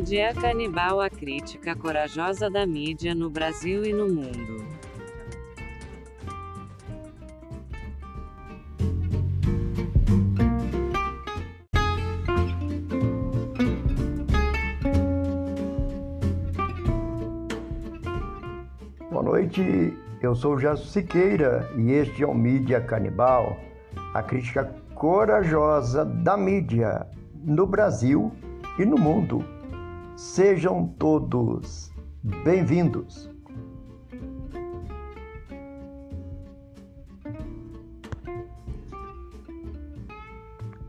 Mídia Canibal a crítica corajosa da mídia no Brasil e no mundo. Boa noite, eu sou o Jasso Siqueira e este é o Mídia Canibal, a crítica corajosa da mídia no Brasil e no mundo. Sejam todos bem-vindos.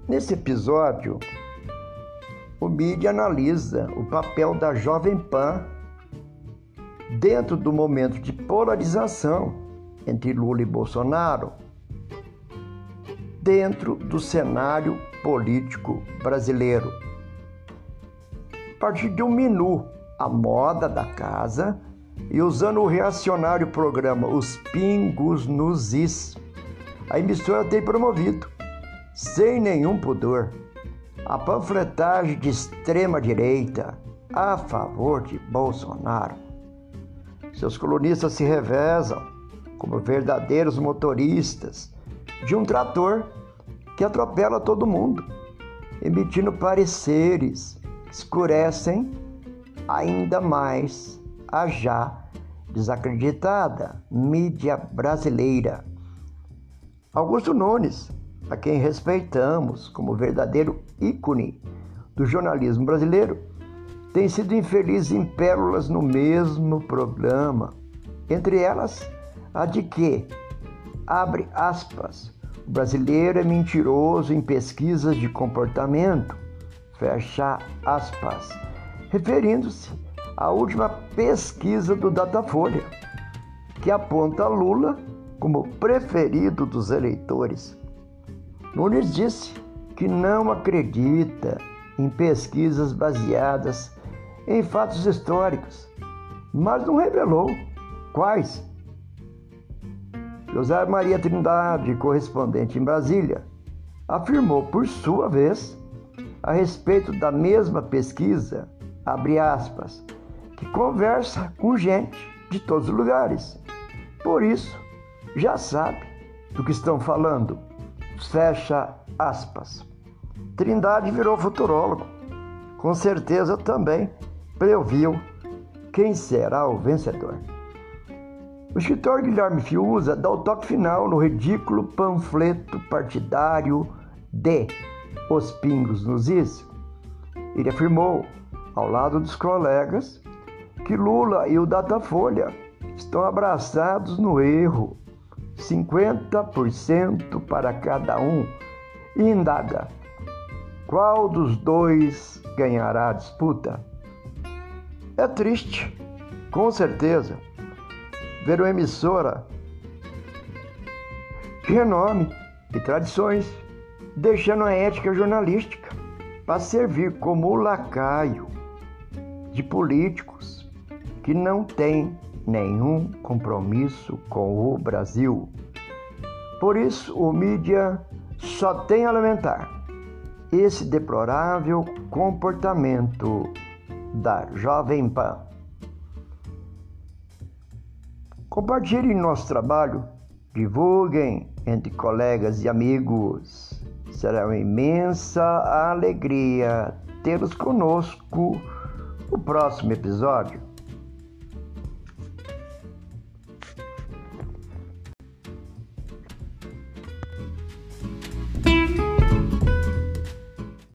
Nesse episódio, o mídia analisa o papel da Jovem Pan dentro do momento de polarização entre Lula e Bolsonaro, dentro do cenário político brasileiro. Partir de um menu, a moda da casa, e usando o reacionário programa Os Pingos nos Is, a emissora tem promovido, sem nenhum pudor, a panfletagem de extrema direita a favor de Bolsonaro. Seus colunistas se revezam como verdadeiros motoristas de um trator que atropela todo mundo, emitindo pareceres escurecem ainda mais a já desacreditada mídia brasileira. Augusto Nunes, a quem respeitamos como verdadeiro ícone do jornalismo brasileiro, tem sido infeliz em pérolas no mesmo programa, entre elas a de que, abre aspas, o brasileiro é mentiroso em pesquisas de comportamento, fecha aspas, referindo-se à última pesquisa do Datafolha, que aponta Lula como preferido dos eleitores. Nunes disse que não acredita em pesquisas baseadas em fatos históricos, mas não revelou quais. José Maria Trindade, correspondente em Brasília, afirmou, por sua vez, a respeito da mesma pesquisa, abre aspas, que conversa com gente de todos os lugares. Por isso, já sabe do que estão falando. Fecha aspas. Trindade virou futurólogo. Com certeza também previu quem será o vencedor. O escritor Guilherme Fiuza dá o toque final no ridículo panfleto partidário de Os Pingos nos Is. Ele afirmou, ao lado dos colegas, que Lula e o Datafolha estão abraçados no erro, 50% para cada um, e indaga: qual dos dois ganhará a disputa? É triste, com certeza, ver uma emissora de renome e tradições deixando a ética jornalística para servir como lacaio de políticos que não têm nenhum compromisso com o Brasil. Por isso, o mídia só tem a lamentar esse deplorável comportamento da Jovem Pan. Compartilhem nosso trabalho, divulguem entre colegas e amigos. Será uma imensa alegria tê-los conosco no próximo episódio.